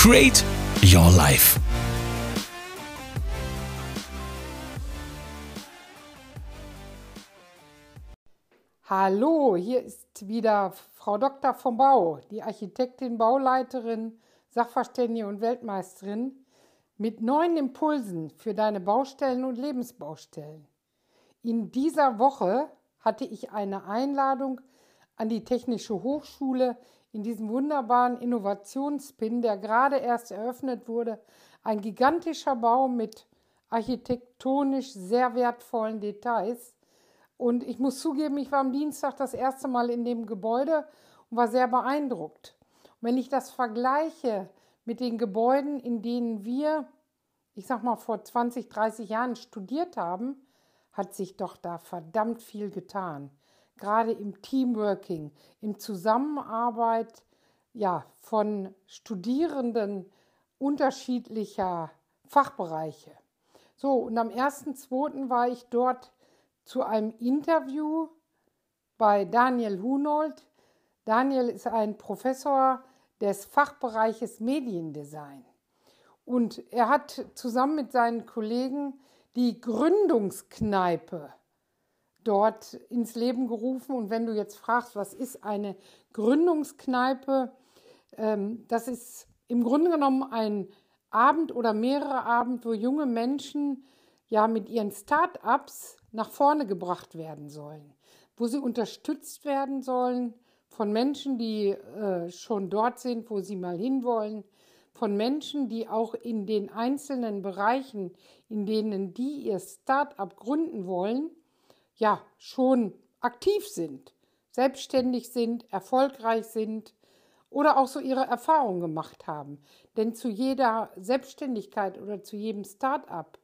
Create Your Life. Hallo, hier ist wieder Frau Dr. vom Bau, die Architektin, Bauleiterin, Sachverständige und Weltmeisterin mit neuen Impulsen für deine Baustellen und Lebensbaustellen. In dieser Woche hatte ich eine Einladung an die Technische Hochschule in diesem wunderbaren Innovationspin, der gerade erst eröffnet wurde. Ein gigantischer Bau mit architektonisch sehr wertvollen Details. Und ich muss zugeben, ich war am Dienstag das erste Mal in dem Gebäude und war sehr beeindruckt. Und wenn ich das vergleiche mit den Gebäuden, in denen wir, ich sag mal, vor 20, 30 Jahren studiert haben, hat sich doch da verdammt viel getan. Gerade im Teamworking, in Zusammenarbeit ja, von Studierenden unterschiedlicher Fachbereiche. So, und am 1.2. war ich dort zu einem Interview bei Daniel Hunold. Daniel ist ein Professor des Fachbereiches Mediendesign. Und er hat zusammen mit seinen Kollegen die Gründungskneipe dort ins Leben gerufen. Und wenn du jetzt fragst, was ist eine Gründungskneipe, ähm, das ist im Grunde genommen ein Abend oder mehrere Abend, wo junge Menschen ja mit ihren Start-ups nach vorne gebracht werden sollen, wo sie unterstützt werden sollen von Menschen, die äh, schon dort sind, wo sie mal hinwollen, von Menschen, die auch in den einzelnen Bereichen, in denen die ihr Start-up gründen wollen, ja, schon aktiv sind, selbstständig sind, erfolgreich sind oder auch so ihre Erfahrungen gemacht haben. Denn zu jeder Selbstständigkeit oder zu jedem Start-up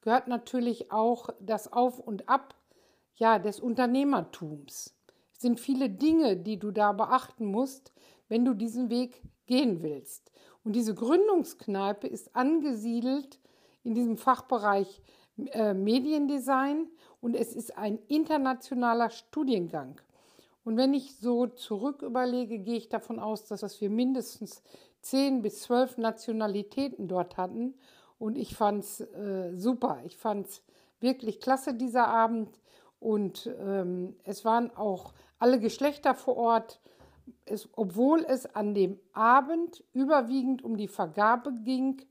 gehört natürlich auch das Auf und Ab ja, des Unternehmertums. Es sind viele Dinge, die du da beachten musst, wenn du diesen Weg gehen willst. Und diese Gründungskneipe ist angesiedelt in diesem Fachbereich äh, Mediendesign und es ist ein internationaler Studiengang. Und wenn ich so zurück überlege, gehe ich davon aus, dass wir mindestens zehn bis zwölf Nationalitäten dort hatten und ich fand es äh, super. Ich fand es wirklich klasse, dieser Abend. Und ähm, es waren auch alle Geschlechter vor Ort, es, obwohl es an dem Abend überwiegend um die Vergabe ging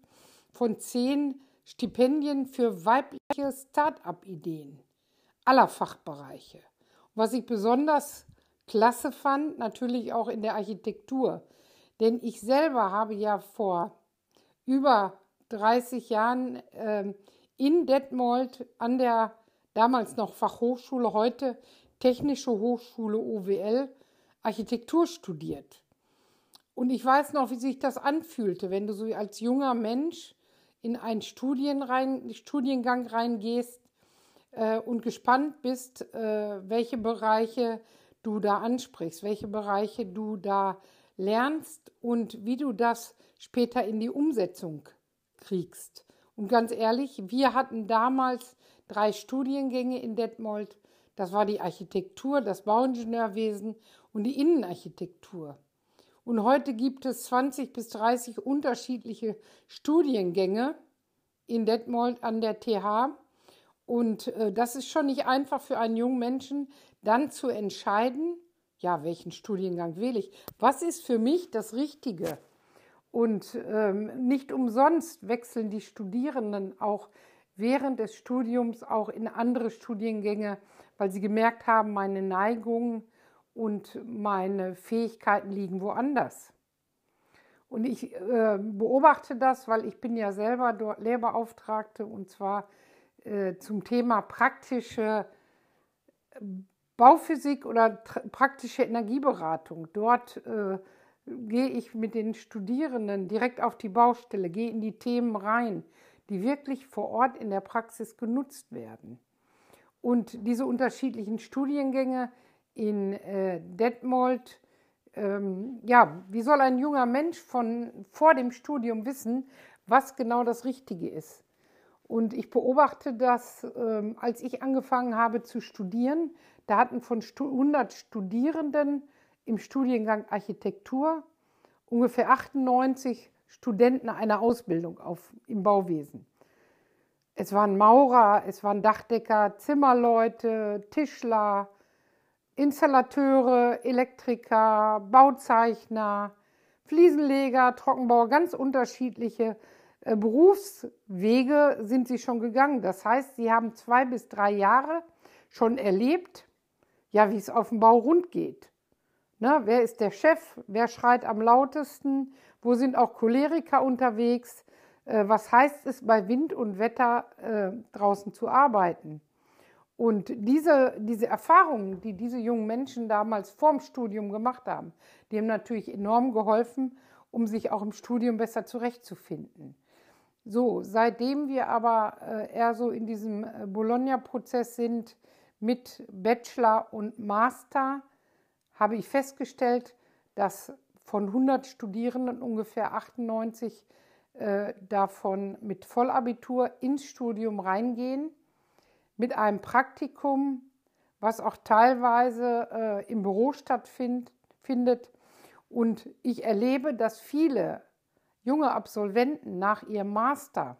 von zehn Stipendien für weibliche Start-up-Ideen aller Fachbereiche. was ich besonders klasse fand, natürlich auch in der Architektur. Denn ich selber habe ja vor über 30 Jahren äh, in Detmold an der damals noch Fachhochschule, heute Technische Hochschule OWL, Architektur studiert. Und ich weiß noch, wie sich das anfühlte, wenn du so als junger Mensch in einen Studien rein, Studiengang reingehst äh, und gespannt bist, äh, welche Bereiche du da ansprichst, welche Bereiche du da lernst und wie du das später in die Umsetzung kriegst. Und ganz ehrlich, wir hatten damals drei Studiengänge in Detmold. Das war die Architektur, das Bauingenieurwesen und die Innenarchitektur. Und heute gibt es 20 bis 30 unterschiedliche Studiengänge in Detmold an der TH. Und äh, das ist schon nicht einfach für einen jungen Menschen, dann zu entscheiden, ja, welchen Studiengang wähle ich? Was ist für mich das Richtige? Und ähm, nicht umsonst wechseln die Studierenden auch während des Studiums auch in andere Studiengänge, weil sie gemerkt haben, meine Neigungen und meine Fähigkeiten liegen woanders. Und ich äh, beobachte das, weil ich bin ja selber dort Lehrbeauftragte und zwar äh, zum Thema praktische Bauphysik oder praktische Energieberatung. Dort äh, gehe ich mit den Studierenden direkt auf die Baustelle, gehe in die Themen rein, die wirklich vor Ort in der Praxis genutzt werden. Und diese unterschiedlichen Studiengänge in äh, Detmold, ähm, ja, wie soll ein junger Mensch von vor dem Studium wissen, was genau das Richtige ist? Und ich beobachte das, ähm, als ich angefangen habe zu studieren, da hatten von 100 Studierenden im Studiengang Architektur ungefähr 98 Studenten eine Ausbildung auf, im Bauwesen. Es waren Maurer, es waren Dachdecker, Zimmerleute, Tischler, Installateure, Elektriker, Bauzeichner, Fliesenleger, Trockenbauer, ganz unterschiedliche Berufswege sind sie schon gegangen. Das heißt, sie haben zwei bis drei Jahre schon erlebt, ja, wie es auf dem Bau rund geht. Ne, wer ist der Chef? Wer schreit am lautesten? Wo sind auch Choleriker unterwegs? Äh, was heißt es, bei Wind und Wetter äh, draußen zu arbeiten? Und diese, diese Erfahrungen, die diese jungen Menschen damals vorm Studium gemacht haben, die haben natürlich enorm geholfen, um sich auch im Studium besser zurechtzufinden. So, seitdem wir aber äh, eher so in diesem äh, Bologna-Prozess sind mit Bachelor und Master, habe ich festgestellt, dass von 100 Studierenden ungefähr 98 äh, davon mit Vollabitur ins Studium reingehen mit einem Praktikum, was auch teilweise äh, im Büro stattfindet. Und ich erlebe, dass viele junge Absolventen nach ihrem Master,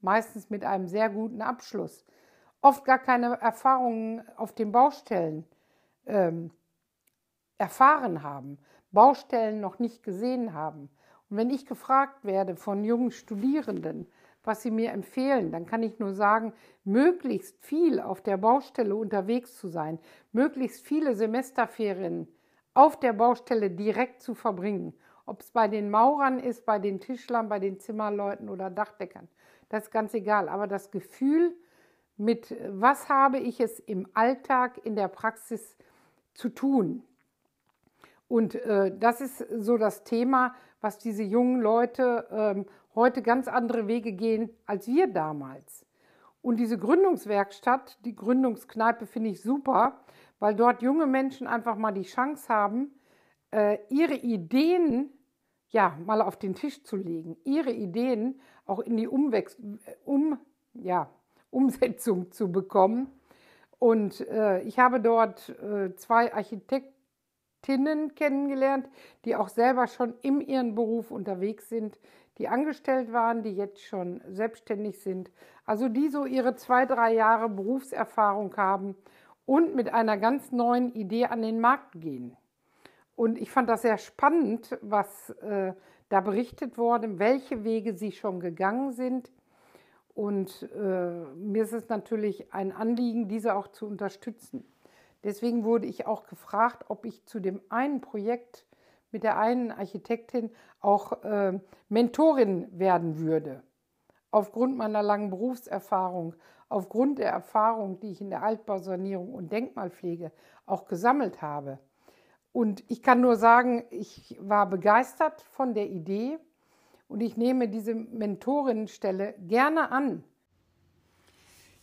meistens mit einem sehr guten Abschluss, oft gar keine Erfahrungen auf den Baustellen ähm, erfahren haben, Baustellen noch nicht gesehen haben. Und wenn ich gefragt werde von jungen Studierenden, was sie mir empfehlen, dann kann ich nur sagen, möglichst viel auf der Baustelle unterwegs zu sein, möglichst viele Semesterferien auf der Baustelle direkt zu verbringen. Ob es bei den Maurern ist, bei den Tischlern, bei den Zimmerleuten oder Dachdeckern. Das ist ganz egal. Aber das Gefühl, mit was habe ich es im Alltag, in der Praxis zu tun. Und äh, das ist so das Thema, was diese jungen Leute ähm, heute ganz andere Wege gehen als wir damals. Und diese Gründungswerkstatt, die Gründungskneipe finde ich super, weil dort junge Menschen einfach mal die Chance haben, äh, ihre Ideen ja mal auf den Tisch zu legen, ihre Ideen auch in die Umwechs um, ja, Umsetzung zu bekommen. Und äh, ich habe dort äh, zwei Architektinnen kennengelernt, die auch selber schon in ihrem Beruf unterwegs sind, die angestellt waren, die jetzt schon selbstständig sind, also die so ihre zwei, drei Jahre Berufserfahrung haben und mit einer ganz neuen Idee an den Markt gehen. Und ich fand das sehr spannend, was äh, da berichtet wurde, welche Wege sie schon gegangen sind. Und äh, mir ist es natürlich ein Anliegen, diese auch zu unterstützen. Deswegen wurde ich auch gefragt, ob ich zu dem einen Projekt mit der einen Architektin auch äh, Mentorin werden würde. Aufgrund meiner langen Berufserfahrung, aufgrund der Erfahrung, die ich in der Altbausanierung und Denkmalpflege auch gesammelt habe. Und ich kann nur sagen, ich war begeistert von der Idee und ich nehme diese Mentorinnenstelle gerne an.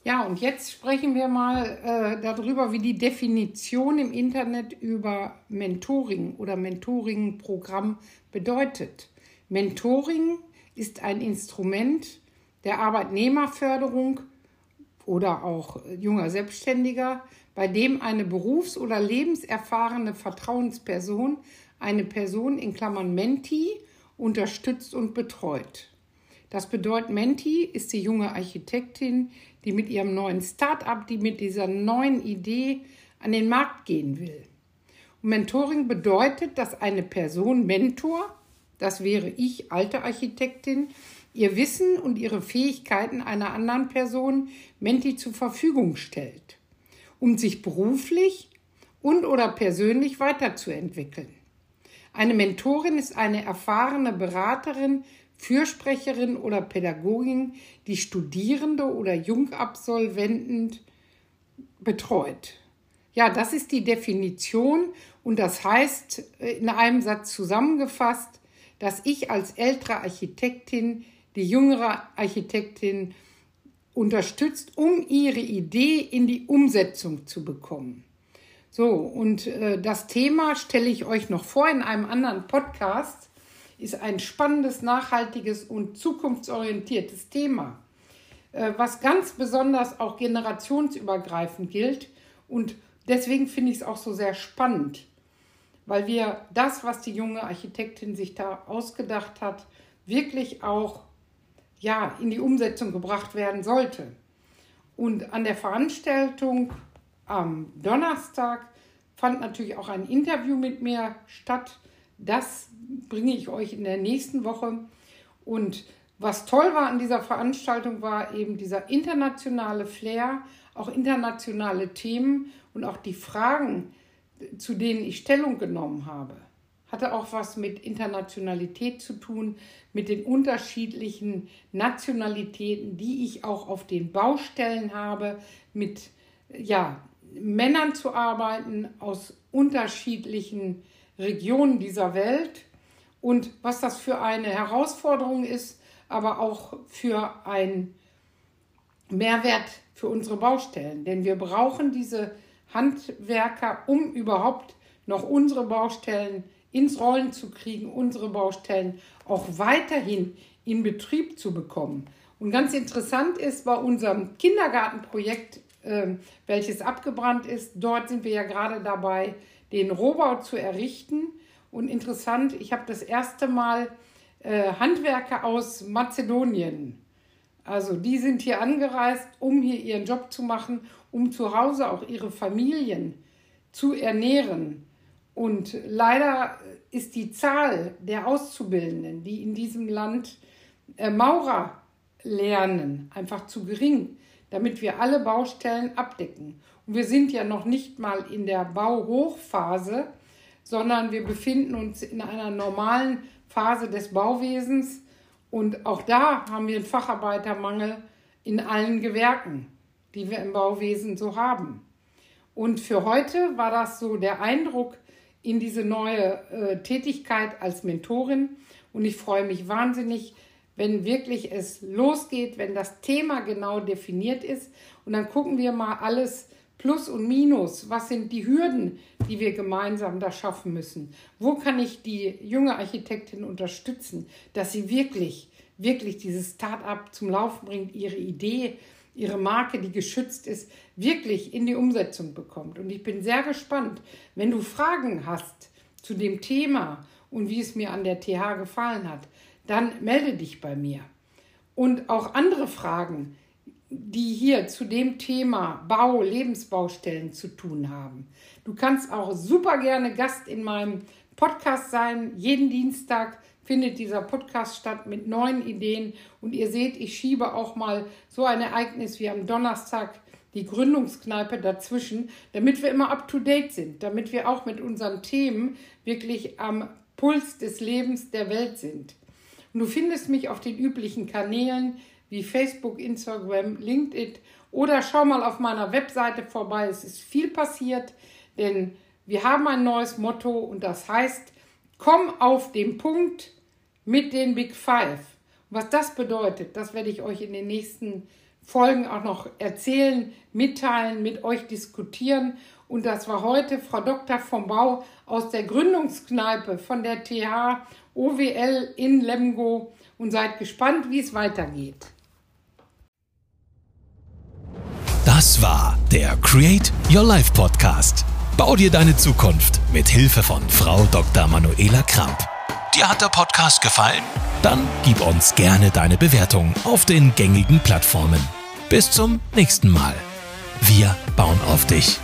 Ja, und jetzt sprechen wir mal äh, darüber, wie die Definition im Internet über Mentoring oder Mentoring-Programm bedeutet. Mentoring ist ein Instrument der Arbeitnehmerförderung oder auch junger Selbstständiger, bei dem eine berufs- oder lebenserfahrene Vertrauensperson eine Person in Klammern Menti unterstützt und betreut. Das bedeutet, Menti ist die junge Architektin, die mit ihrem neuen Start-up, die mit dieser neuen Idee an den Markt gehen will. Und Mentoring bedeutet, dass eine Person Mentor, das wäre ich, alte Architektin, ihr Wissen und ihre Fähigkeiten einer anderen Person, Menti, zur Verfügung stellt, um sich beruflich und oder persönlich weiterzuentwickeln. Eine Mentorin ist eine erfahrene Beraterin Fürsprecherin oder Pädagogin, die Studierende oder Jungabsolventen betreut. Ja, das ist die Definition Und das heißt, in einem Satz zusammengefasst, dass ich als ältere Architektin die jüngere Architektin unterstützt, um ihre Idee in die Umsetzung zu bekommen. So, und äh, das Thema stelle ich euch noch vor in einem anderen Podcast, ist ein spannendes, nachhaltiges und zukunftsorientiertes Thema, äh, was ganz besonders auch generationsübergreifend gilt. Und deswegen finde ich es auch so sehr spannend, weil wir das, was die junge Architektin sich da ausgedacht hat, wirklich auch ja, in die Umsetzung gebracht werden sollte. Und an der Veranstaltung am Donnerstag fand natürlich auch ein Interview mit mir statt. Das bringe ich euch in der nächsten Woche. Und was toll war an dieser Veranstaltung, war eben dieser internationale Flair, auch internationale Themen und auch die Fragen, zu denen ich Stellung genommen habe hatte auch was mit Internationalität zu tun, mit den unterschiedlichen Nationalitäten, die ich auch auf den Baustellen habe, mit ja, Männern zu arbeiten aus unterschiedlichen Regionen dieser Welt und was das für eine Herausforderung ist, aber auch für ein Mehrwert für unsere Baustellen. Denn wir brauchen diese Handwerker, um überhaupt noch unsere Baustellen ins Rollen zu kriegen, unsere Baustellen auch weiterhin in Betrieb zu bekommen. Und ganz interessant ist bei unserem Kindergartenprojekt, äh, welches abgebrannt ist, dort sind wir ja gerade dabei, den Rohbau zu errichten. Und interessant, ich habe das erste Mal äh, Handwerker aus Mazedonien. Also die sind hier angereist, um hier ihren Job zu machen, um zu Hause auch ihre Familien zu ernähren. Und leider ist die Zahl der Auszubildenden, die in diesem Land äh, Maurer lernen, einfach zu gering, damit wir alle Baustellen abdecken. Und wir sind ja noch nicht mal in der Bauhochphase, sondern wir befinden uns in einer normalen Phase des Bauwesens. Und auch da haben wir einen Facharbeitermangel in allen Gewerken, die wir im Bauwesen so haben. Und für heute war das so der Eindruck, in diese neue äh, Tätigkeit als Mentorin. Und ich freue mich wahnsinnig, wenn wirklich es losgeht, wenn das Thema genau definiert ist. Und dann gucken wir mal alles Plus und Minus. Was sind die Hürden, die wir gemeinsam da schaffen müssen? Wo kann ich die junge Architektin unterstützen, dass sie wirklich, wirklich dieses Start-up zum Laufen bringt, ihre Idee ihre Marke, die geschützt ist, wirklich in die Umsetzung bekommt. Und ich bin sehr gespannt, wenn du Fragen hast zu dem Thema und wie es mir an der TH gefallen hat, dann melde dich bei mir. Und auch andere Fragen, die hier zu dem Thema Bau, Lebensbaustellen zu tun haben. Du kannst auch super gerne Gast in meinem Podcast sein, jeden Dienstag findet dieser Podcast statt mit neuen Ideen. Und ihr seht, ich schiebe auch mal so ein Ereignis wie am Donnerstag die Gründungskneipe dazwischen, damit wir immer up-to-date sind, damit wir auch mit unseren Themen wirklich am Puls des Lebens der Welt sind. Und du findest mich auf den üblichen Kanälen wie Facebook, Instagram, LinkedIn oder schau mal auf meiner Webseite vorbei. Es ist viel passiert, denn wir haben ein neues Motto und das heißt, komm auf den Punkt, mit den Big Five. Was das bedeutet, das werde ich euch in den nächsten Folgen auch noch erzählen, mitteilen, mit euch diskutieren. Und das war heute Frau Dr. vom Bau aus der Gründungskneipe von der TH OWL in Lemgo und seid gespannt, wie es weitergeht. Das war der Create Your Life Podcast. Bau dir deine Zukunft mit Hilfe von Frau Dr. Manuela Kramp. Dir hat der Podcast gefallen? Dann gib uns gerne deine Bewertung auf den gängigen Plattformen. Bis zum nächsten Mal. Wir bauen auf dich.